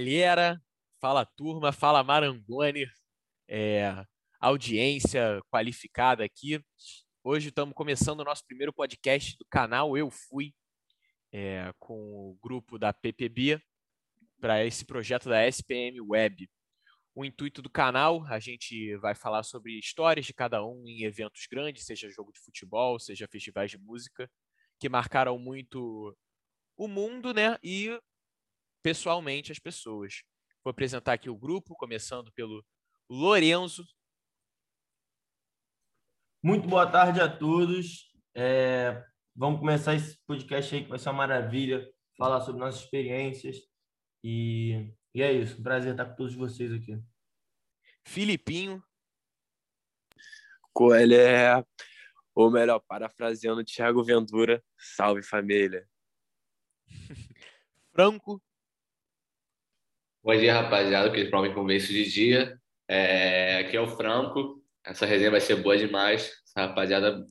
Galera, fala turma, fala Marangoni, é, audiência qualificada aqui. Hoje estamos começando o nosso primeiro podcast do canal Eu Fui, é, com o grupo da PPB, para esse projeto da SPM Web. O intuito do canal, a gente vai falar sobre histórias de cada um em eventos grandes, seja jogo de futebol, seja festivais de música, que marcaram muito o mundo, né? E pessoalmente as pessoas. Vou apresentar aqui o grupo, começando pelo Lorenzo. Muito boa tarde a todos. É, vamos começar esse podcast aí que vai ser uma maravilha, falar sobre nossas experiências. E, e é isso, um prazer estar com todos vocês aqui. Filipinho. Coelho ou melhor, parafraseando Thiago Ventura, salve família. Franco. Bom dia, rapaziada, que provavelmente vão ver isso de dia. É, aqui é o Franco. Essa resenha vai ser boa demais. Essa rapaziada,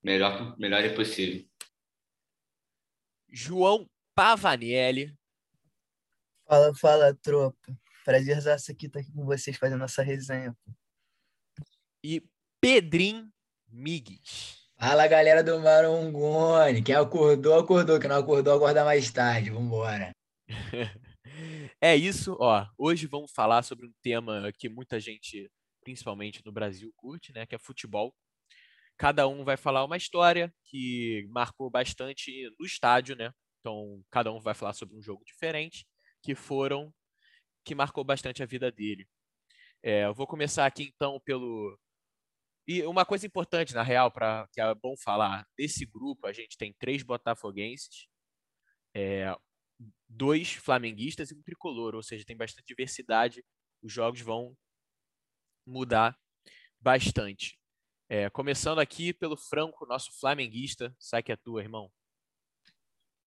melhor, melhor impossível. João Pavanelli. Fala, fala, tropa. Prazerzaço aqui estar aqui com vocês fazendo essa resenha. E Pedrinho Migues. Fala, galera do Marongone. Quem acordou, acordou. Quem não acordou, acorda mais tarde. Vambora. É isso, ó. Hoje vamos falar sobre um tema que muita gente, principalmente no Brasil, curte, né? Que é futebol. Cada um vai falar uma história que marcou bastante no estádio, né? Então, cada um vai falar sobre um jogo diferente que foram que marcou bastante a vida dele. É, eu vou começar aqui então pelo e uma coisa importante na real para que é bom falar desse grupo a gente tem três botafoguenses, é, dois flamenguistas e um tricolor, ou seja, tem bastante diversidade. Os jogos vão mudar bastante. É, começando aqui pelo Franco, nosso flamenguista. Sai que é tua, irmão.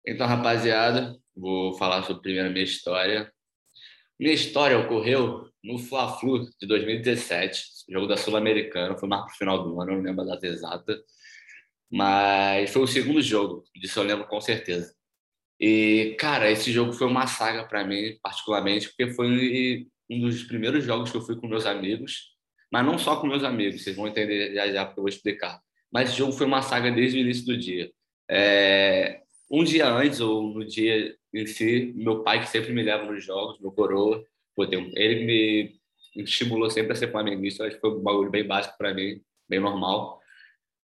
Então, rapaziada, vou falar sobre primeiro minha história. Minha história ocorreu no Fla-Flu de 2017, jogo da Sul-Americana, foi mais pro final do ano, não lembro a data exata, mas foi o segundo jogo, disso eu lembro com certeza. E, cara, esse jogo foi uma saga para mim, particularmente, porque foi um dos primeiros jogos que eu fui com meus amigos, mas não só com meus amigos, vocês vão entender já já porque eu vou explicar. Mas esse jogo foi uma saga desde o início do dia. É, um dia antes, ou no dia em si, meu pai, que sempre me leva nos jogos, meu coroa, ele me estimulou sempre a ser flamenguista, acho que foi um bagulho bem básico para mim, bem normal.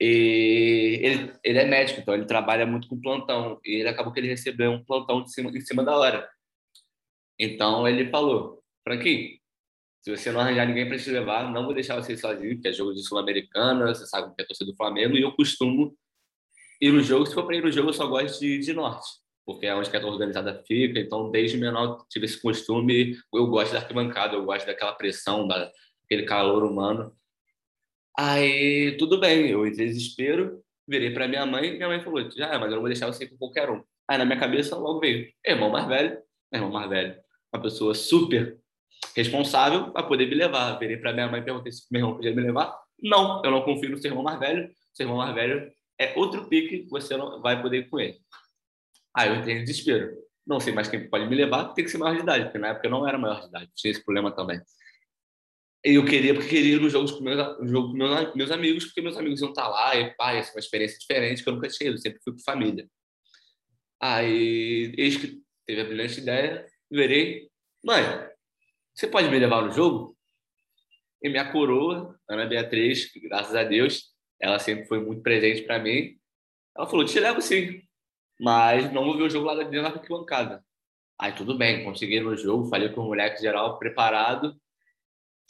E ele, ele é médico, então ele trabalha muito com plantão. E ele acabou que ele recebeu um plantão de cima, em cima da hora. Então ele falou: Franquinho, se você não arranjar ninguém para te levar, não vou deixar você sozinho, porque é jogo de Sul-Americana, você sabe que é torcida do Flamengo, e eu costumo ir no jogo. Se for para ir no jogo, eu só gosto de, de norte, porque é onde a organizada fica. Então, desde menor, tive esse costume. Eu gosto da arquibancada, eu gosto daquela pressão, daquele calor humano. Aí, tudo bem, eu entrei em desespero, virei para minha mãe, minha mãe falou: já, mas eu não vou deixar você com qualquer um. Aí, na minha cabeça, logo veio: irmão mais velho, irmão mais velho, uma pessoa super responsável para poder me levar. Virei para minha mãe e perguntei se meu irmão podia me levar. Não, eu não confio no seu irmão mais velho. Seu irmão mais velho é outro pique, você não vai poder ir com ele. Aí eu entrei em desespero. Não sei mais quem pode me levar, tem que ser maior de idade, porque na época eu não era maior de idade, tinha esse problema também eu queria, porque queria ir no jogo com meus, jogo com meus, amigos, porque meus amigos iam estar lá, e pá, ia ser uma experiência diferente que eu nunca tinha ido, sempre fui com família. Aí, eis que teve a brilhante ideia, verei, mãe, você pode me levar no jogo? E minha coroa, Ana Beatriz, graças a Deus, ela sempre foi muito presente para mim. Ela falou: te levo sim, mas não vou ver o jogo lá dentro da arquibancada. Aí tudo bem, consegui no jogo, falei com o moleque geral preparado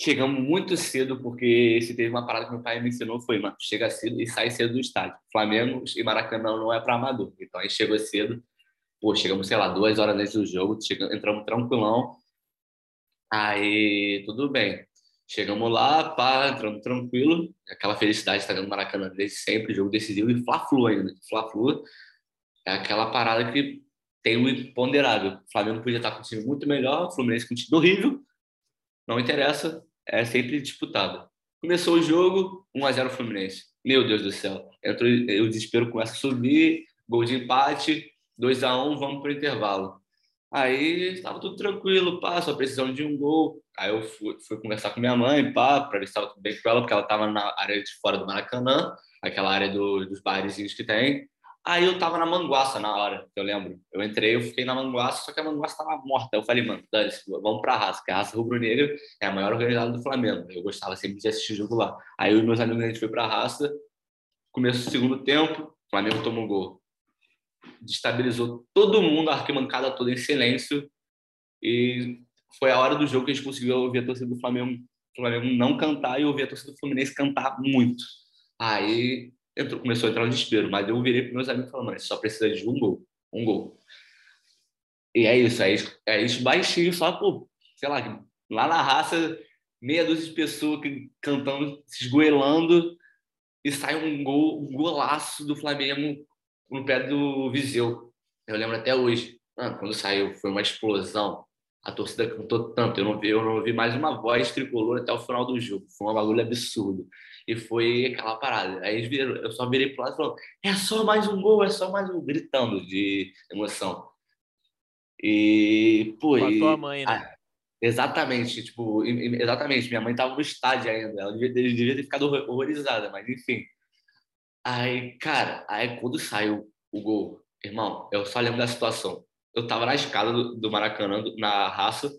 chegamos muito cedo, porque se teve uma parada que meu pai me ensinou foi, mano, chega cedo e sai cedo do estádio. Flamengo e Maracanã não é para amador. Então aí chegou cedo, pô, chegamos, sei lá, duas horas antes do jogo, chegamos, entramos tranquilão. Aí, tudo bem. Chegamos lá, pá, entramos tranquilo. Aquela felicidade dentro do Maracanã desde sempre, jogo decisivo e Fla-Flu ainda. Fla-Flu é aquela parada que tem o imponderável. O Flamengo podia estar com um time muito melhor, o Fluminense com um time horrível. Não interessa, é sempre disputado. Começou o jogo, 1 a 0 Fluminense. Meu Deus do céu. Entrou, o desespero começa a subir, gol de empate, 2 a 1 vamos para o intervalo. Aí estava tudo tranquilo, pá, só precisando de um gol. Aí eu fui, fui conversar com minha mãe, pá, para ver se estava tudo bem com ela, porque ela estava na área de fora do Maracanã, aquela área do, dos barezinhos que tem. Aí eu tava na Manguaça na hora, eu lembro. Eu entrei, eu fiquei na Manguaça, só que a Manguaça tava morta. Eu falei, mano, dane vamos pra raça, que a raça rubro-negra é a maior organizada do Flamengo. Eu gostava sempre de assistir jogo lá. Aí e meus amigos, a gente foi pra raça, começou o segundo tempo, o Flamengo tomou um gol. Destabilizou todo mundo, a arquibancada toda em silêncio. E foi a hora do jogo que a gente conseguiu ouvir a torcida do Flamengo, Flamengo não cantar e ouvir a torcida do Fluminense cantar muito. Aí entrou, começou a entrar no desespero, mas eu virei para meus amigos falando, mano, só precisa de um gol, um gol. E é isso, aí, é isso baixinho, só, pô, sei lá, lá na raça, meia dúzia de pessoas cantando, se esgoelando, e sai um gol, um golaço do Flamengo no pé do Viseu. Eu lembro até hoje. Quando saiu, foi uma explosão. A torcida cantou tanto. Eu não vi, eu não ouvi mais uma voz tricolor até o final do jogo. Foi um bagulho absurdo. E foi aquela parada. Aí viram, eu só virei pro lado e falei, é só mais um gol, é só mais um, gritando de emoção. E, pô, Com a e, tua mãe, né? ah, exatamente, tipo, exatamente, minha mãe tava no estádio ainda, ela devia, devia ter ficado horrorizada, mas enfim. Aí, cara, aí quando saiu o gol, irmão, eu só lembro da situação. Eu tava na escada do, do Maracanã, na raça,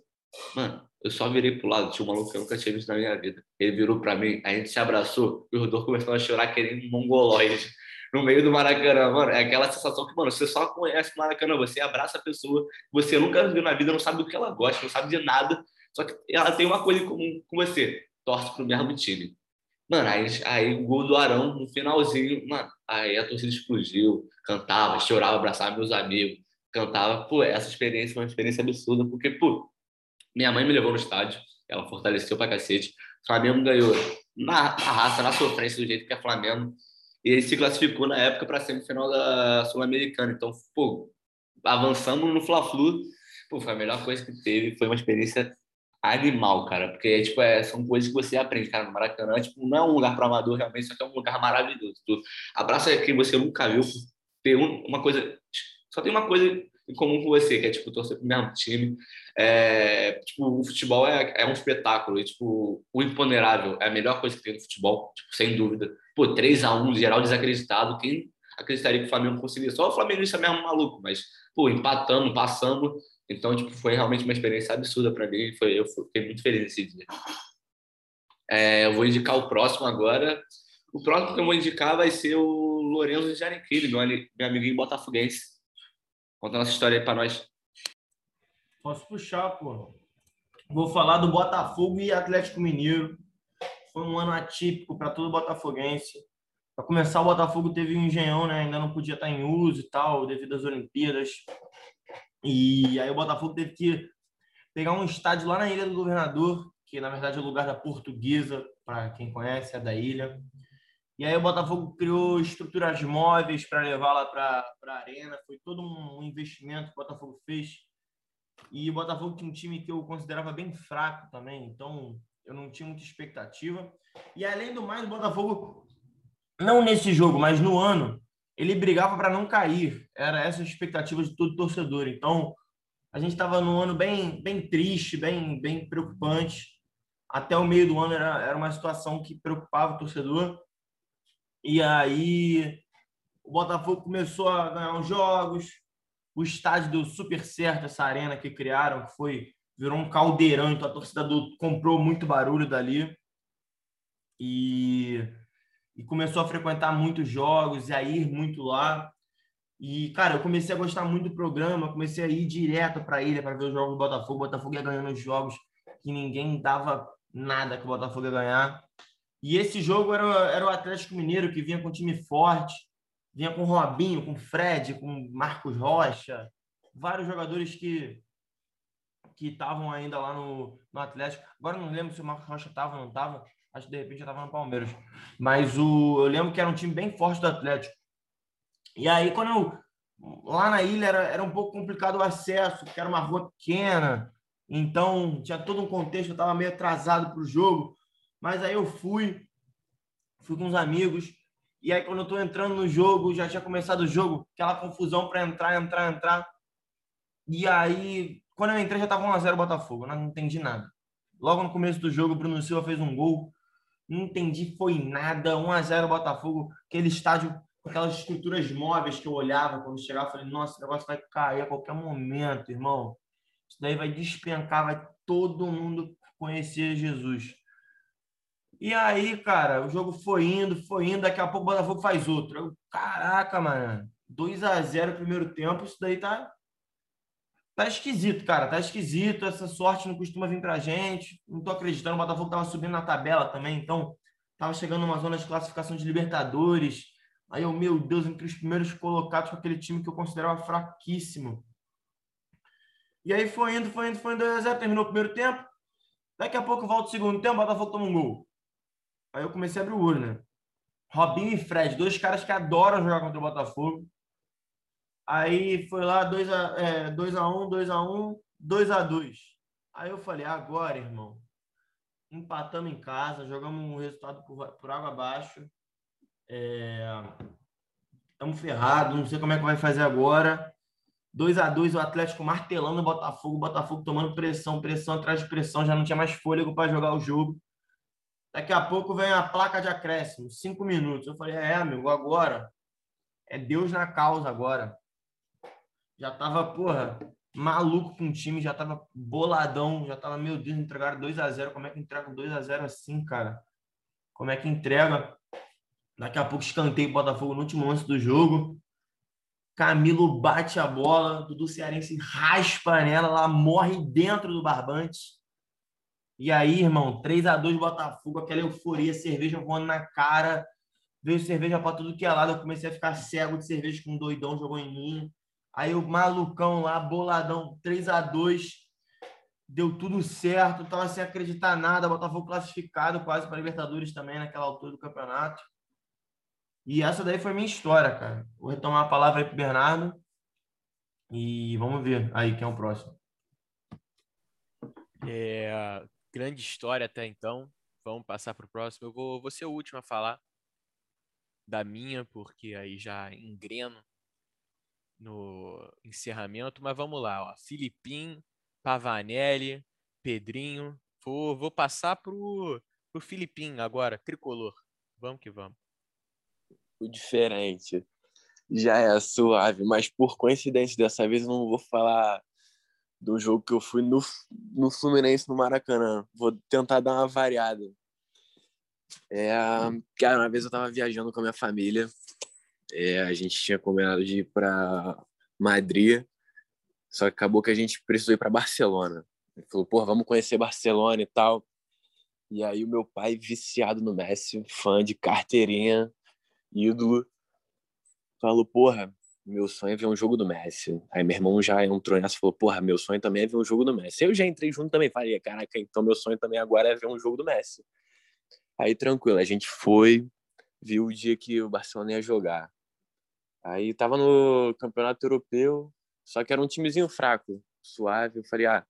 mano, eu só virei pro lado, tinha um maluco que eu nunca tinha visto na minha vida. Ele virou para mim, a gente se abraçou e o Rodolfo começou a chorar querendo um mongoloide no meio do Maracanã, mano. É aquela sensação que, mano, você só conhece o Maracanã, você abraça a pessoa, você nunca viu na vida, não sabe do que ela gosta, não sabe de nada, só que ela tem uma coisa em comum com você, torce pro mesmo time. Mano, aí, aí o gol do Arão no finalzinho, mano, aí a torcida explodiu, cantava, chorava, abraçava meus amigos, cantava. Pô, essa experiência foi uma experiência absurda, porque, pô, minha mãe me levou no estádio, ela fortaleceu pra cacete. O Flamengo ganhou na, na raça, na sofrência, do jeito que é Flamengo. E ele se classificou na época para semifinal da Sul-Americana. Então, pô, avançamos no Fla-Flu. Pô, foi a melhor coisa que teve. Foi uma experiência animal, cara. Porque, tipo, é, são coisas que você aprende, cara, no Maracanã. Tipo, não é um lugar para amador, realmente, só que é um lugar maravilhoso. Tu abraça quem você nunca viu. Ter uma coisa... Só tem uma coisa em comum com você, que é, tipo, torcer pro mesmo time. É, tipo, o futebol é, é um espetáculo. E, tipo, o imponerável é a melhor coisa que tem no futebol, tipo, sem dúvida. Pô, 3x1, geral desacreditado. Quem acreditaria que o Flamengo conseguiria? Só o é mesmo maluco, mas, pô, empatando, passando. Então, tipo, foi realmente uma experiência absurda para mim. Foi, eu fiquei muito feliz nesse dia. É, eu vou indicar o próximo agora. O próximo que eu vou indicar vai ser o Lorenzo Jariquini, meu, meu amiguinho botafoguense. Conta nossa história aí para nós. Posso puxar, pô. Vou falar do Botafogo e Atlético Mineiro. Foi um ano atípico para todo botafoguense. Para começar, o Botafogo teve um engenhão, né? Ainda não podia estar em uso e tal, devido às Olimpíadas. E aí o Botafogo teve que pegar um estádio lá na Ilha do Governador, que na verdade é o lugar da Portuguesa, para quem conhece, é da ilha. E aí o Botafogo criou estruturas móveis para levar lá para a arena. Foi todo um investimento que o Botafogo fez. E o Botafogo tinha um time que eu considerava bem fraco também, então eu não tinha muita expectativa. E além do mais, o Botafogo, não nesse jogo, mas no ano, ele brigava para não cair. Era essa a expectativa de todo torcedor. Então, a gente estava num ano bem, bem triste, bem, bem preocupante. Até o meio do ano era, era uma situação que preocupava o torcedor. E aí o Botafogo começou a ganhar uns jogos, o estádio deu super certo, essa arena que criaram, que foi virou um caldeirão, então a torcida do, comprou muito barulho dali. E, e começou a frequentar muitos jogos e a ir muito lá. E, cara, eu comecei a gostar muito do programa, comecei a ir direto para a ilha para ver os jogos do Botafogo. O Botafogo ia ganhando os jogos que ninguém dava nada que o Botafogo ia ganhar. E esse jogo era, era o Atlético Mineiro, que vinha com um time forte, vinha com Robinho, com Fred, com Marcos Rocha, vários jogadores que que estavam ainda lá no, no Atlético. Agora não lembro se o Marcos Rocha estava ou não estava, acho que de repente já estava no Palmeiras. Mas o, eu lembro que era um time bem forte do Atlético. E aí, quando eu. Lá na ilha era, era um pouco complicado o acesso, porque era uma rua pequena, então tinha todo um contexto, eu estava meio atrasado para o jogo. Mas aí eu fui, fui com os amigos, e aí quando eu tô entrando no jogo, já tinha começado o jogo, aquela confusão para entrar, entrar, entrar. E aí, quando eu entrei, já tava 1x0 Botafogo. Eu não entendi nada. Logo no começo do jogo, o Bruno Silva fez um gol. Não entendi, foi nada. 1x0 Botafogo. Aquele estádio com aquelas estruturas móveis que eu olhava quando chegava. Falei, nossa, esse negócio vai cair a qualquer momento, irmão. Isso daí vai despencar, vai todo mundo conhecer Jesus. E aí, cara, o jogo foi indo, foi indo, daqui a pouco o Botafogo faz outro. Eu, caraca, mano, 2 a 0 primeiro tempo, isso daí tá tá esquisito, cara, tá esquisito, essa sorte não costuma vir pra gente. Não tô acreditando, o Botafogo tava subindo na tabela também, então tava chegando numa zona de classificação de Libertadores. Aí eu, meu Deus, entre os primeiros colocados com aquele time que eu considerava fraquíssimo. E aí foi indo, foi indo, foi indo, 2 a 0 terminou o primeiro tempo. Daqui a pouco volta o segundo tempo, o Botafogo toma um gol. Aí eu comecei a abrir o olho, né? Robinho e Fred, dois caras que adoram jogar contra o Botafogo. Aí foi lá 2x1, é, 2x1, 2x2. Aí eu falei, agora, irmão, empatamos em casa, jogamos um resultado por, por água abaixo. Estamos é, ferrados, não sei como é que vai fazer agora. 2 a 2 o Atlético martelando o Botafogo, o Botafogo tomando pressão, pressão atrás de pressão, já não tinha mais fôlego para jogar o jogo. Daqui a pouco vem a placa de acréscimo, cinco minutos. Eu falei, é, amigo, agora é Deus na causa agora. Já tava, porra, maluco com o time, já tava boladão, já tava, meu Deus, entregaram 2 a 0 Como é que entrega 2 a 0 assim, cara? Como é que entrega? Daqui a pouco escanteio o Botafogo no último lance do jogo. Camilo bate a bola, Dudu Cearense raspa nela, ela morre dentro do barbante. E aí, irmão, 3 a 2 Botafogo, aquela euforia, cerveja voando na cara, veio cerveja para tudo que é lado. Eu comecei a ficar cego de cerveja com um doidão jogou em mim. Aí o malucão lá, boladão, 3 a 2 deu tudo certo, tava sem acreditar nada, Botafogo classificado quase para Libertadores também naquela altura do campeonato. E essa daí foi minha história, cara. Vou retomar a palavra aí pro Bernardo e vamos ver aí quem é o próximo. É, grande história até então. Vamos passar para o próximo. Eu vou, vou ser o último a falar da minha, porque aí já engreno no encerramento. Mas vamos lá, ó. Filipim, Pavanelli, Pedrinho. Vou, vou passar pro, pro Filipim agora, tricolor. Vamos que vamos. O diferente. Já é suave, mas por coincidência dessa vez eu não vou falar do jogo que eu fui no, no Fluminense, no Maracanã. Vou tentar dar uma variada. É, cara, uma vez eu tava viajando com a minha família. É, a gente tinha combinado de ir para Madrid, só que acabou que a gente precisou ir para Barcelona. Ele falou, pô, vamos conhecer Barcelona e tal. E aí o meu pai, viciado no Messi, fã de carteirinha, ídolo, falou, porra, meu sonho é ver um jogo do Messi. Aí meu irmão já entrou nessa e falou, porra, meu sonho também é ver um jogo do Messi. Eu já entrei junto também, falei, caraca, então meu sonho também agora é ver um jogo do Messi. Aí tranquilo, a gente foi, viu o dia que o Barcelona ia jogar. Aí tava no Campeonato Europeu, só que era um timezinho fraco, suave. Eu falei, ah,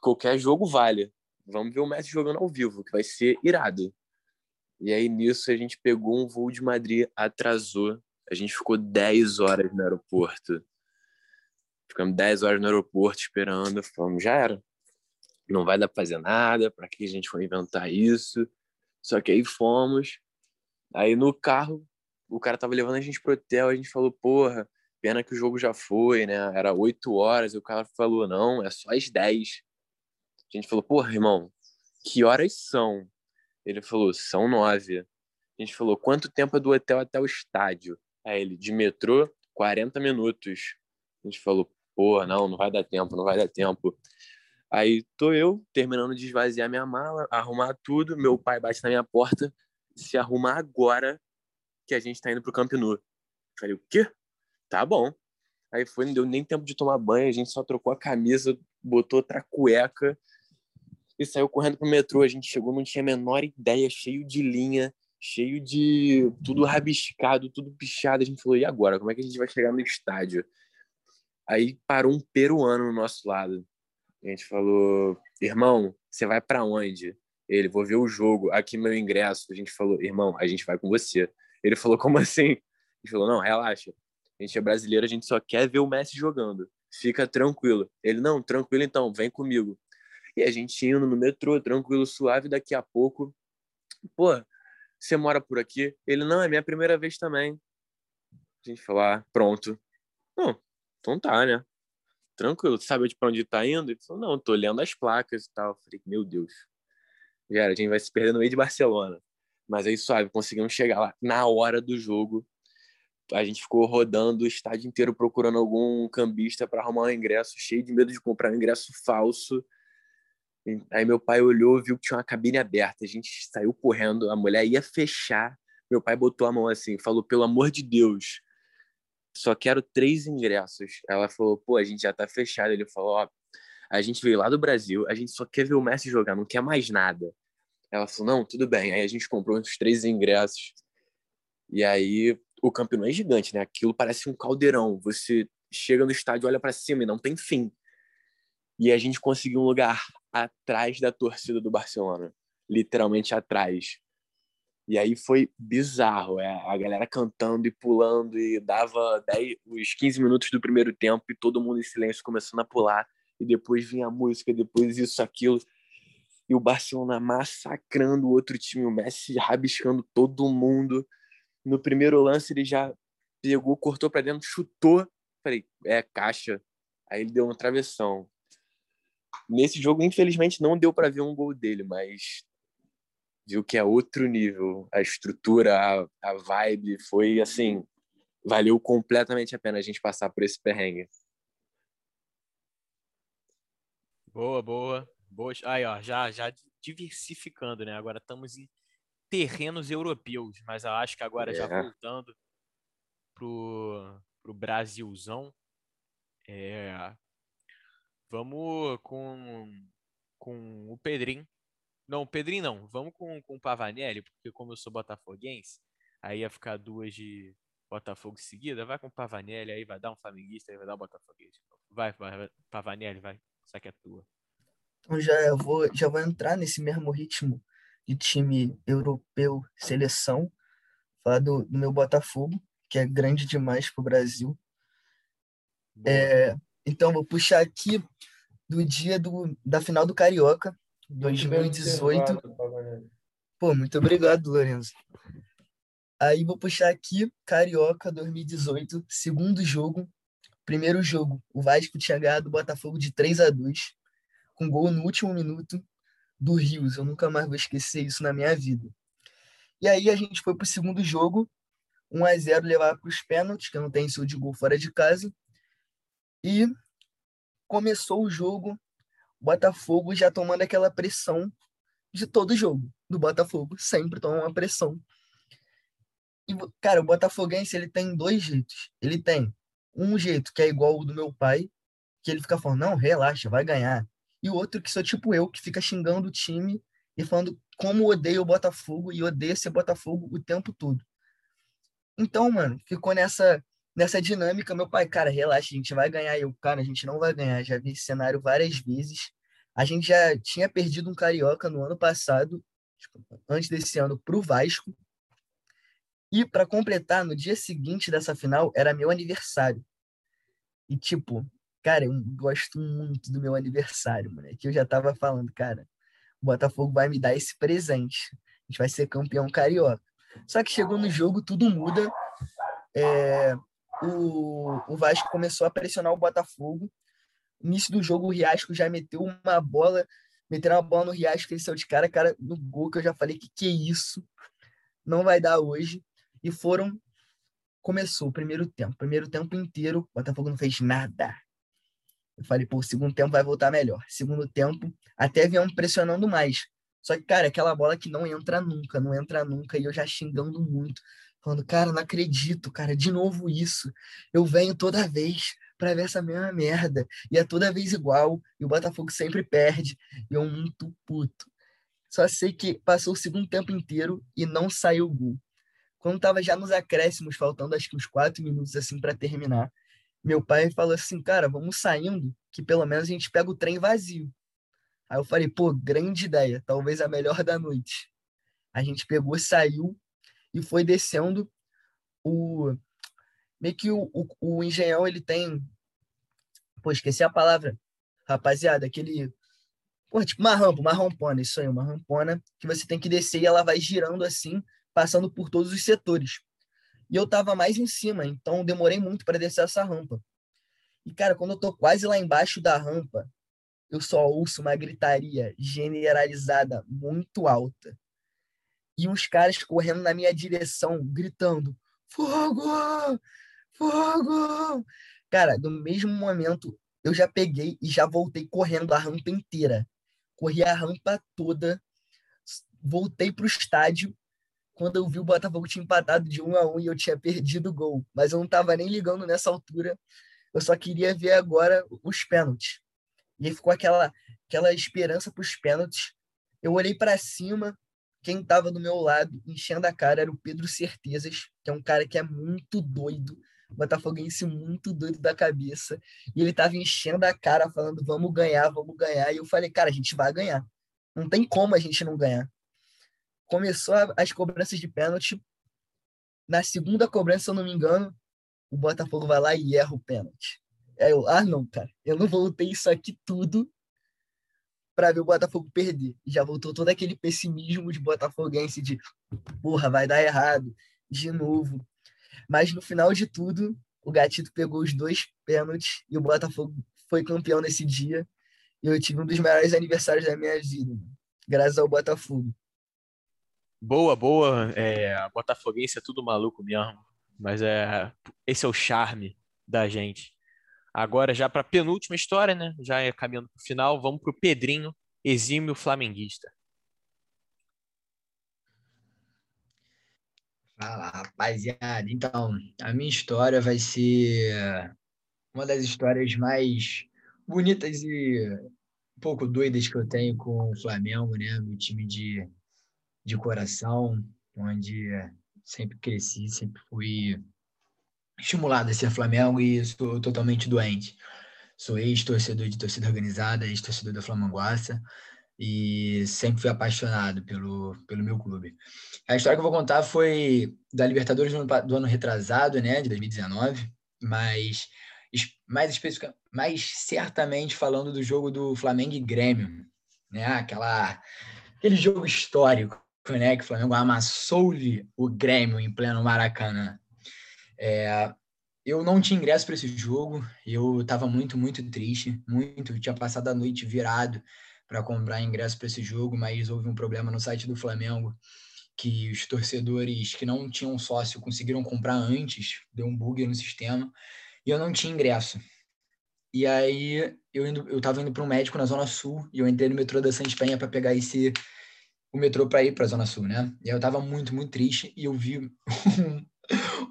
qualquer jogo vale. Vamos ver o Messi jogando ao vivo, que vai ser irado. E aí nisso a gente pegou um voo de Madrid, atrasou a gente ficou 10 horas no aeroporto. Ficamos 10 horas no aeroporto esperando. Falamos, já era. Não vai dar pra fazer nada. Para que a gente foi inventar isso? Só que aí fomos. Aí no carro, o cara tava levando a gente pro hotel. A gente falou, porra, pena que o jogo já foi, né? Era 8 horas. E o cara falou, não, é só às 10. A gente falou, porra, irmão, que horas são? Ele falou, são 9. A gente falou, quanto tempo é do hotel até o estádio? Aí ele, de metrô, 40 minutos. A gente falou, pô, não, não vai dar tempo, não vai dar tempo. Aí tô eu terminando de esvaziar minha mala, arrumar tudo. Meu pai bate na minha porta. Se arrumar agora que a gente tá indo pro Camp Nou. Falei, o quê? Tá bom. Aí foi, não deu nem tempo de tomar banho. A gente só trocou a camisa, botou outra cueca e saiu correndo pro metrô. A gente chegou, não tinha a menor ideia, cheio de linha cheio de tudo rabiscado, tudo pichado. A gente falou, e agora? Como é que a gente vai chegar no estádio? Aí parou um peruano no nosso lado. A gente falou, irmão, você vai para onde? Ele, vou ver o jogo, aqui meu ingresso. A gente falou, irmão, a gente vai com você. Ele falou, como assim? Gente falou, não, relaxa. A gente é brasileiro, a gente só quer ver o Messi jogando. fica tranquilo. Ele, não, tranquilo então, vem comigo. E a gente indo no metrô, tranquilo, suave, daqui a pouco, pô, você mora por aqui? Ele, não, é minha primeira vez também. A gente falou, ah, pronto. Não, então tá, né? Tranquilo, sabe pra onde tá indo? Ele falou, não, tô olhando as placas e tal. Eu falei, meu Deus. Já era, a gente vai se perder no meio de Barcelona. Mas aí, suave, conseguimos chegar lá na hora do jogo. A gente ficou rodando o estádio inteiro procurando algum cambista para arrumar um ingresso, cheio de medo de comprar um ingresso falso. Aí meu pai olhou, viu que tinha uma cabine aberta. A gente saiu correndo, a mulher ia fechar. Meu pai botou a mão assim, falou: pelo amor de Deus, só quero três ingressos. Ela falou: pô, a gente já tá fechado. Ele falou: ó, a gente veio lá do Brasil, a gente só quer ver o Messi jogar, não quer mais nada. Ela falou: não, tudo bem. Aí a gente comprou os três ingressos. E aí o campeão é gigante, né? Aquilo parece um caldeirão. Você chega no estádio, olha para cima e não tem fim. E a gente conseguiu um lugar atrás da torcida do Barcelona, literalmente atrás. E aí foi bizarro, é, a galera cantando e pulando e dava 10, os 15 minutos do primeiro tempo e todo mundo em silêncio começando a pular e depois vinha a música, depois isso, aquilo e o Barcelona massacrando o outro time, o Messi rabiscando todo mundo. No primeiro lance ele já pegou, cortou para dentro, chutou. Falei, é caixa. Aí ele deu uma travessão. Nesse jogo, infelizmente, não deu para ver um gol dele, mas viu que é outro nível. A estrutura, a, a vibe foi assim, valeu completamente a pena a gente passar por esse perrengue. Boa, boa. Boas. Aí, ó, já, já diversificando, né? Agora estamos em terrenos europeus, mas eu acho que agora é. já voltando pro, pro Brasilzão, é, vamos com, com o Pedrinho. Não, Pedrinho não, vamos com, com o Pavanelli, porque como eu sou botafoguense, aí ia ficar duas de Botafogo em seguida, vai com o Pavanelli, aí vai dar um flamenguista, aí vai dar um botafoguense. Vai, Pavanelli, vai, essa aqui é tua. Então já vou, já vou entrar nesse mesmo ritmo de time europeu, seleção, falar do, do meu Botafogo, que é grande demais para o Brasil. É, então, vou puxar aqui do dia do, da final do Carioca, 2018. Pô, muito obrigado, Lorenzo. Aí vou puxar aqui, Carioca 2018, segundo jogo. Primeiro jogo, o Vasco tinha ganhado o Botafogo de 3 a 2 com gol no último minuto do Rios. Eu nunca mais vou esquecer isso na minha vida. E aí a gente foi para o segundo jogo, 1 a 0 levar para os pênaltis, que não tem seu de gol fora de casa. E começou o jogo, Botafogo já tomando aquela pressão de todo jogo do Botafogo, sempre toma uma pressão. E, cara, o Botafoguense ele tem dois jeitos. Ele tem um jeito que é igual o do meu pai, que ele fica falando, não, relaxa, vai ganhar e o outro que sou tipo eu, que fica xingando o time e falando como odeio o Botafogo e odeio ser Botafogo o tempo todo. Então, mano, ficou nessa nessa dinâmica, meu pai, cara, relaxa, a gente vai ganhar. Eu, cara, a gente não vai ganhar. Já vi esse cenário várias vezes. A gente já tinha perdido um carioca no ano passado, tipo, antes desse ano, pro Vasco. E para completar, no dia seguinte dessa final era meu aniversário. E tipo, Cara, eu gosto muito do meu aniversário. Que eu já tava falando, cara, o Botafogo vai me dar esse presente. A gente vai ser campeão carioca. Só que chegou no jogo, tudo muda. É, o, o Vasco começou a pressionar o Botafogo. No início do jogo, o Riasco já meteu uma bola, meteu uma bola no Riasco, ele saiu de cara, cara, no gol, que eu já falei que que é isso? Não vai dar hoje. E foram. Começou o primeiro tempo. Primeiro tempo inteiro, o Botafogo não fez nada. Eu falei, pô, o segundo tempo vai voltar melhor. Segundo tempo, até vinham pressionando mais. Só que, cara, aquela bola que não entra nunca, não entra nunca, e eu já xingando muito, falando, cara, não acredito, cara, de novo isso. Eu venho toda vez para ver essa mesma merda, e é toda vez igual, e o Botafogo sempre perde, e eu muito puto. Só sei que passou o segundo tempo inteiro e não saiu o gol. Quando tava já nos acréscimos, faltando acho que uns quatro minutos assim para terminar, meu pai falou assim, cara, vamos saindo, que pelo menos a gente pega o trem vazio. Aí eu falei, pô, grande ideia, talvez a melhor da noite. A gente pegou, saiu e foi descendo o meio que o, o, o engenhão ele tem Pô, esqueci a palavra. Rapaziada, aquele. Pô, tipo uma rampa, uma rampona, isso aí, uma rampona que você tem que descer e ela vai girando assim, passando por todos os setores. E eu tava mais em cima, então demorei muito para descer essa rampa. E, cara, quando eu tô quase lá embaixo da rampa, eu só ouço uma gritaria generalizada muito alta. E uns caras correndo na minha direção, gritando: Fogo! Fogo! Cara, no mesmo momento, eu já peguei e já voltei correndo a rampa inteira. Corri a rampa toda, voltei pro estádio. Quando eu vi o Botafogo tinha empatado de um a um e eu tinha perdido o gol. Mas eu não tava nem ligando nessa altura. Eu só queria ver agora os pênaltis. E aí ficou aquela, aquela esperança para os pênaltis. Eu olhei para cima, quem estava do meu lado, enchendo a cara, era o Pedro Certezas, que é um cara que é muito doido, botafoguense muito doido da cabeça. E ele estava enchendo a cara, falando: vamos ganhar, vamos ganhar. E eu falei: cara, a gente vai ganhar. Não tem como a gente não ganhar. Começou as cobranças de pênalti. Na segunda cobrança, se eu não me engano, o Botafogo vai lá e erra o pênalti. Aí eu, ah, não, cara, eu não voltei isso aqui tudo para ver o Botafogo perder. Já voltou todo aquele pessimismo de botafoguense de, porra, vai dar errado de novo. Mas no final de tudo, o Gatito pegou os dois pênaltis e o Botafogo foi campeão nesse dia. E eu tive um dos melhores aniversários da minha vida, graças ao Botafogo. Boa, boa. É, a Botafoguense é tudo maluco mesmo. Mas é, esse é o charme da gente. Agora, já para a penúltima história, né? Já é caminhando para o final, vamos para o Pedrinho, exímio flamenguista. Fala, rapaziada. Então, a minha história vai ser uma das histórias mais bonitas e um pouco doidas que eu tenho com o Flamengo, né? Meu time de, de coração, onde sempre cresci, sempre fui estimulado a ser Flamengo e sou totalmente doente. Sou ex-torcedor de torcida organizada, ex-torcedor da Flamanguaça e sempre fui apaixonado pelo, pelo meu clube. A história que eu vou contar foi da Libertadores do ano, do ano retrasado, né, de 2019, mas mais específica, mais certamente falando do jogo do Flamengo e Grêmio, né, aquela aquele jogo histórico né, que o Flamengo amassou-lhe o Grêmio em pleno Maracanã. É, eu não tinha ingresso para esse jogo, eu estava muito, muito triste, muito. Eu tinha passado a noite virado para comprar ingresso para esse jogo, mas houve um problema no site do Flamengo que os torcedores que não tinham sócio conseguiram comprar antes, deu um bug no sistema, e eu não tinha ingresso. E aí eu indo, eu estava indo para um médico na Zona Sul e eu entrei no metrô da Santa Espanha para pegar esse o metrô para ir para a Zona Sul, né? E aí eu tava muito, muito triste e eu vi um,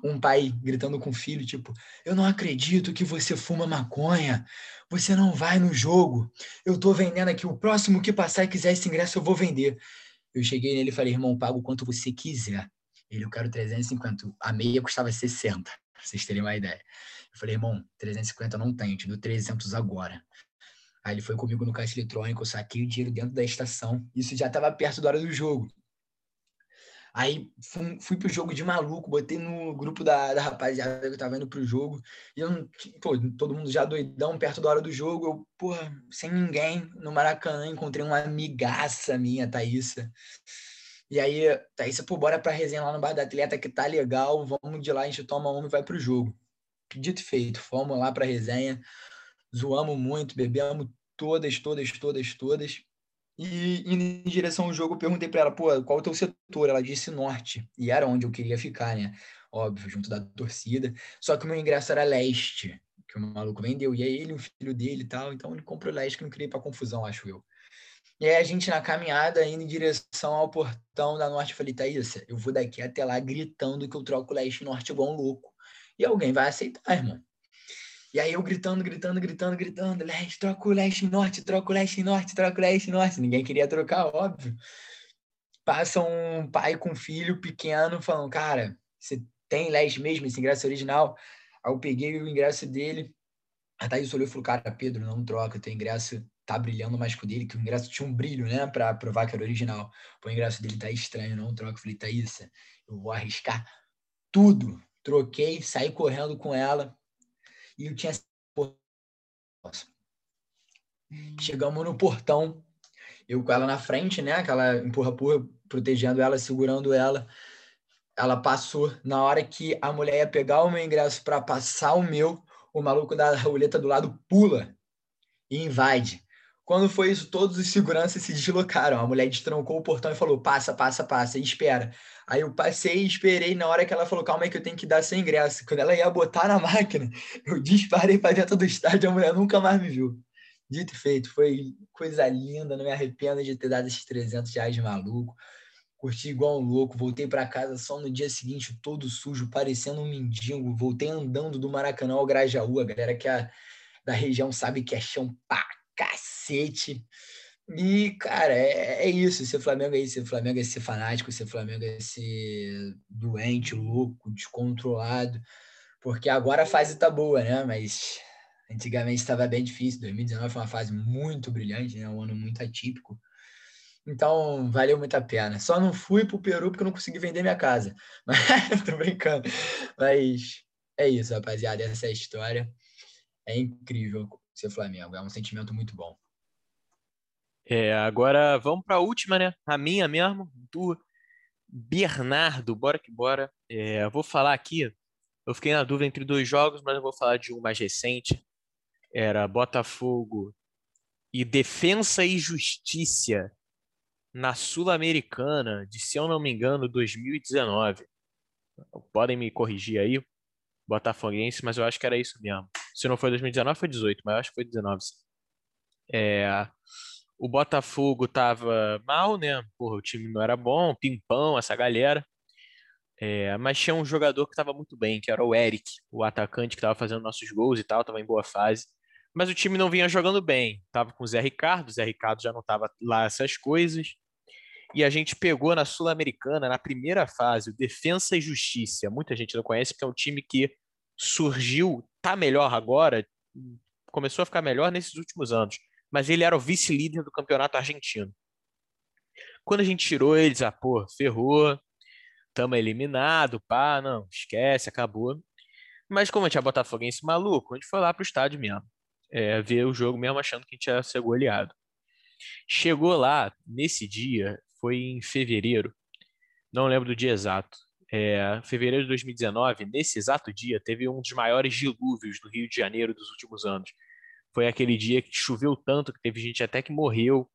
um pai gritando com o filho, tipo, eu não acredito que você fuma maconha, você não vai no jogo, eu tô vendendo aqui, o próximo que passar e quiser esse ingresso eu vou vender. Eu cheguei nele e falei, irmão, pago quanto você quiser. Ele, eu quero 350, a meia custava 60, pra vocês terem uma ideia. Eu falei, irmão, 350 não tem, te dou 300 agora. Aí ele foi comigo no caixa eletrônico, eu saquei o dinheiro dentro da estação. Isso já estava perto da hora do jogo. Aí fui, fui pro jogo de maluco, botei no grupo da, da rapaziada que tava indo pro jogo. E eu não, pô, todo mundo já doidão perto da hora do jogo. Eu, porra, sem ninguém no Maracanã, encontrei uma amigaça minha, Thaísa. E aí, Thaísa, pô, bora pra resenha lá no bar da atleta que tá legal. Vamos de lá, a gente toma uma e vai pro jogo. Dito e feito, fomos lá pra resenha, zoamos muito, bebemos todas, todas, todas, todas. E indo em direção ao jogo, eu perguntei para ela, pô, qual é o teu setor? Ela disse norte. E era onde eu queria ficar, né? Óbvio, junto da torcida. Só que o meu ingresso era leste, que o maluco vendeu. E aí ele, o filho dele e tal. Então ele comprou leste, que não queria ir pra confusão, acho eu. E aí a gente na caminhada, indo em direção ao portão da norte, eu falei, Thaís, eu vou daqui até lá gritando que eu troco leste e norte igual um louco. E alguém vai aceitar, irmão. E aí eu gritando, gritando, gritando, gritando, leste, troca o leste norte, troca o leste norte, troca o leste norte. Ninguém queria trocar, óbvio. Passa um pai com um filho pequeno falando, cara, você tem leste mesmo, esse ingresso original? Aí eu peguei o ingresso dele, a Thaís olhou e falou, cara, Pedro, não troca, teu ingresso tá brilhando mais que o dele, que o ingresso tinha um brilho, né, para provar que era original. O ingresso dele tá estranho, não troca. Eu falei, Thaís, eu vou arriscar tudo. Troquei, saí correndo com ela, e eu tinha Chegamos no portão, eu com ela na frente, né? Aquela empurra-empurra, protegendo ela, segurando ela. Ela passou. Na hora que a mulher ia pegar o meu ingresso para passar o meu, o maluco da roleta do lado pula e invade. Quando foi isso, todos os seguranças se deslocaram. A mulher destrancou o portão e falou: passa, passa, passa, e espera. Aí eu passei e esperei na hora que ela falou: calma aí que eu tenho que dar seu ingresso. Quando ela ia botar na máquina, eu disparei para dentro do estádio, a mulher nunca mais me viu. Dito e feito, foi coisa linda, não me arrependo de ter dado esses 300 reais de maluco. Curti igual um louco, voltei para casa só no dia seguinte, todo sujo, parecendo um mendigo. Voltei andando do Maracanã ao Grajaú, a galera que é da região sabe que é chão pra cacete. E, cara, é, é isso. Ser Flamengo é isso. Ser Flamengo é ser fanático, ser Flamengo é ser doente, louco, descontrolado. Porque agora a fase tá boa, né? Mas Antigamente estava bem difícil. 2019 foi uma fase muito brilhante, né? um ano muito atípico. Então, valeu muito a pena. Só não fui para o Peru porque eu não consegui vender minha casa. Mas, tô brincando. Mas é isso, rapaziada. Essa é a história. É incrível ser Flamengo. É um sentimento muito bom. É, agora vamos para a última, né? A minha mesmo, do Bernardo. Bora que bora. É, vou falar aqui. Eu fiquei na dúvida entre dois jogos, mas eu vou falar de um mais recente era Botafogo e Defensa e Justiça na Sul-Americana de, se eu não me engano, 2019. Podem me corrigir aí, botafoguense, mas eu acho que era isso mesmo. Se não foi 2019, foi 18, mas eu acho que foi 19. É, o Botafogo tava mal, né? Porra, o time não era bom, pimpão, essa galera. É, mas tinha um jogador que estava muito bem, que era o Eric, o atacante que estava fazendo nossos gols e tal, estava em boa fase mas o time não vinha jogando bem. Tava com o Zé Ricardo, o Zé Ricardo já não tava lá essas coisas. E a gente pegou na Sul-Americana, na primeira fase, o Defensa e Justiça. Muita gente não conhece, porque é um time que surgiu, tá melhor agora, começou a ficar melhor nesses últimos anos. Mas ele era o vice-líder do campeonato argentino. Quando a gente tirou eles, ah, pô, ferrou, tamo eliminado, pá, não, esquece, acabou. Mas como a gente é botafoguense maluco, a gente foi lá pro estádio mesmo é, ver o jogo mesmo achando que a gente ia ser goleado. Chegou lá, nesse dia, foi em fevereiro, não lembro do dia exato, é, fevereiro de 2019, nesse exato dia, teve um dos maiores dilúvios no Rio de Janeiro dos últimos anos. Foi aquele dia que choveu tanto que teve gente até que morreu,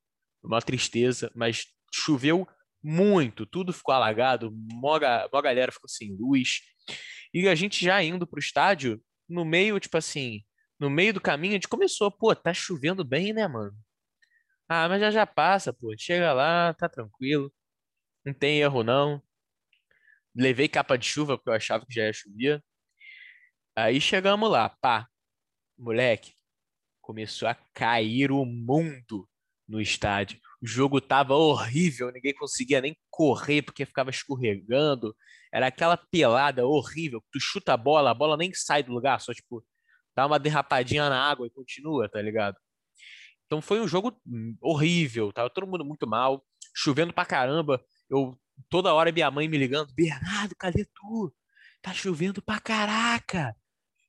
uma tristeza, mas choveu muito, tudo ficou alagado, uma galera ficou sem luz. E a gente já indo para o estádio, no meio, tipo assim, no meio do caminho a gente começou, pô, tá chovendo bem, né, mano? Ah, mas já já passa, pô. Chega lá, tá tranquilo. Não tem erro, não. Levei capa de chuva porque eu achava que já ia chover. Aí chegamos lá, pá. Moleque, começou a cair o mundo no estádio. O jogo tava horrível, ninguém conseguia nem correr porque ficava escorregando. Era aquela pelada horrível. Tu chuta a bola, a bola nem sai do lugar, só tipo dá uma derrapadinha na água e continua, tá ligado? Então foi um jogo horrível, tava todo mundo muito mal, chovendo pra caramba. Eu toda hora minha mãe me ligando, Bernardo, cadê tu? Tá chovendo pra caraca.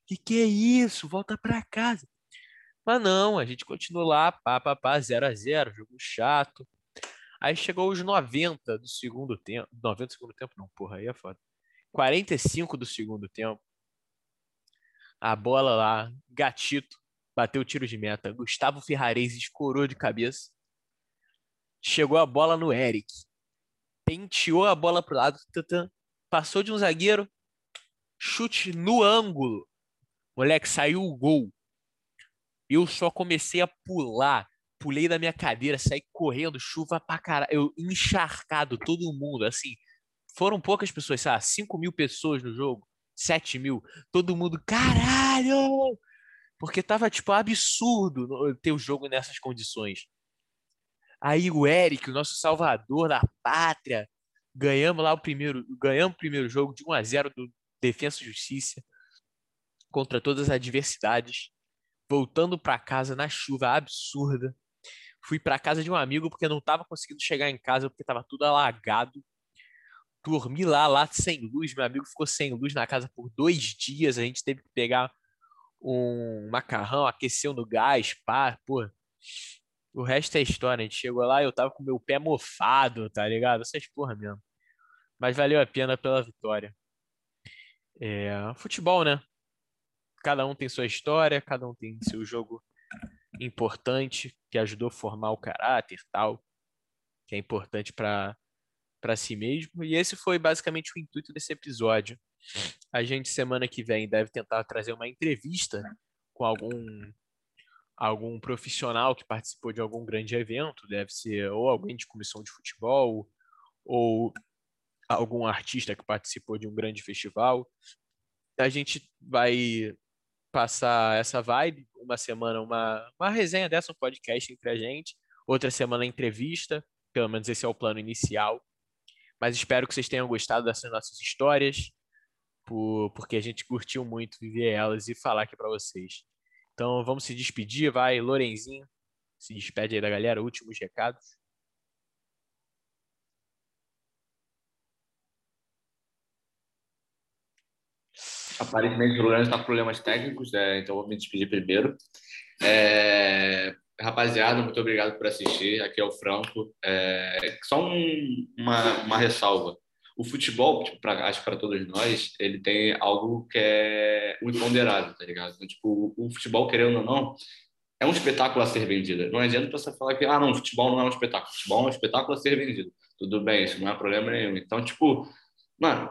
Que que é isso? Volta pra casa. Mas não, a gente continuou lá, pá, pá, pá, 0 a 0 jogo chato. Aí chegou os 90 do segundo tempo. 90 do segundo tempo, não, porra, aí é foda. 45 do segundo tempo a bola lá, gatito, bateu o tiro de meta. Gustavo Ferrarese escorou de cabeça. Chegou a bola no Eric. Penteou a bola pro lado, passou de um zagueiro, chute no ângulo. Moleque, saiu o gol. Eu só comecei a pular. Pulei da minha cadeira, saí correndo, chuva pra caralho. Eu encharcado, todo mundo, assim. Foram poucas pessoas, sabe? 5 mil pessoas no jogo. 7 mil. Todo mundo, caralho! Porque tava, tipo, absurdo ter o jogo nessas condições. Aí o Eric, o nosso salvador da pátria, ganhamos lá o primeiro, ganhamos o primeiro jogo de 1 a 0 do Defensa e Justiça contra todas as adversidades. Voltando para casa na chuva absurda. Fui para casa de um amigo porque não tava conseguindo chegar em casa porque tava tudo alagado dormi lá, lá sem luz. Meu amigo ficou sem luz na casa por dois dias. A gente teve que pegar um macarrão, aqueceu no gás, pá, pô. O resto é história. A gente chegou lá e eu tava com meu pé mofado, tá ligado? Essas porra mesmo. Mas valeu a pena pela vitória. É, futebol, né? Cada um tem sua história, cada um tem seu jogo importante que ajudou a formar o caráter, tal, que é importante para para si mesmo. E esse foi basicamente o intuito desse episódio. A gente semana que vem deve tentar trazer uma entrevista com algum algum profissional que participou de algum grande evento, deve ser ou alguém de comissão de futebol ou algum artista que participou de um grande festival. A gente vai passar essa vibe, uma semana uma, uma resenha dessa, um podcast entre a gente, outra semana entrevista, pelo menos esse é o plano inicial. Mas espero que vocês tenham gostado dessas nossas histórias, por, porque a gente curtiu muito viver elas e falar aqui para vocês. Então vamos se despedir, vai, Lorenzinho, se despede aí da galera, últimos recados. Aparentemente o Lourenço está com problemas técnicos, né? então vou me despedir primeiro. É... Rapaziada, muito obrigado por assistir. Aqui é o Franco. É, só um, uma, uma ressalva. O futebol, tipo, pra, acho que para todos nós, ele tem algo que é o imponderável, tá ligado? Então, tipo, o, futebol, querendo ou não, é um espetáculo a ser vendido. Não adianta você falar que, ah, não, futebol não é um espetáculo. Futebol é um espetáculo a ser vendido. Tudo bem, isso não é problema nenhum. Então, tipo, mano,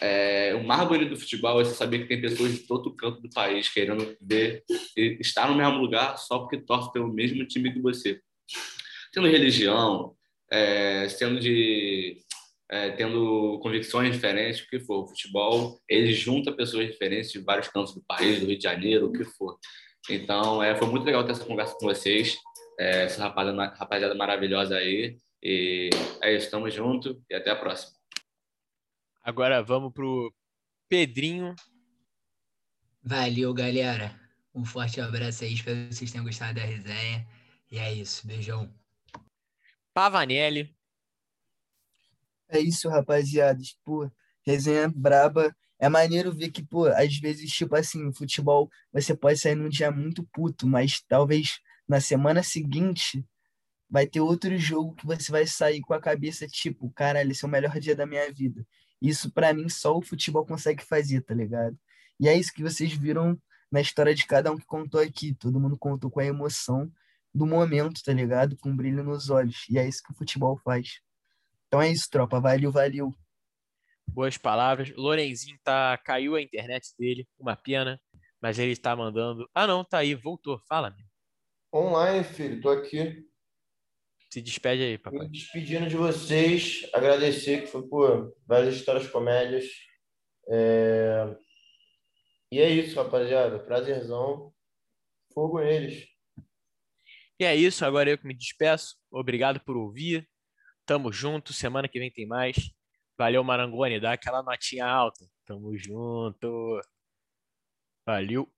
é, o mais bonito do futebol é você saber que tem pessoas de todo canto do país querendo ver estar no mesmo lugar só porque torce pelo mesmo time que você. Tendo religião, é, sendo de é, tendo convicções diferentes, o que for. O futebol, ele junta pessoas diferentes de vários cantos do país, do Rio de Janeiro, o que for. Então, é, foi muito legal ter essa conversa com vocês, é, essa rapaziada, rapaziada maravilhosa aí. E é isso, estamos juntos e até a próxima. Agora vamos pro Pedrinho. Valeu, galera. Um forte abraço aí. Espero que vocês tenham gostado da resenha. E é isso. Beijão. Pavanelli. É isso, rapaziada. Tipo, resenha braba. É maneiro ver que, pô, às vezes, tipo assim, futebol, você pode sair num dia muito puto, mas talvez na semana seguinte vai ter outro jogo que você vai sair com a cabeça, tipo, caralho, esse é o melhor dia da minha vida. Isso, para mim, só o futebol consegue fazer, tá ligado? E é isso que vocês viram na história de cada um que contou aqui. Todo mundo contou com a emoção do momento, tá ligado? Com um brilho nos olhos. E é isso que o futebol faz. Então é isso, tropa. Valeu, valeu. Boas palavras. Lorenzinho tá caiu a internet dele, uma pena, mas ele está mandando. Ah, não, tá aí, voltou. Fala, meu. Online, filho, tô aqui. Se despede aí, papai. Me despedindo de vocês, agradecer que foi por várias histórias comédias. É... E é isso, rapaziada. Prazerzão. Fogo neles. E é isso, agora eu que me despeço. Obrigado por ouvir. Tamo junto. Semana que vem tem mais. Valeu, Marangoni. Dá aquela notinha alta. Tamo junto. Valeu.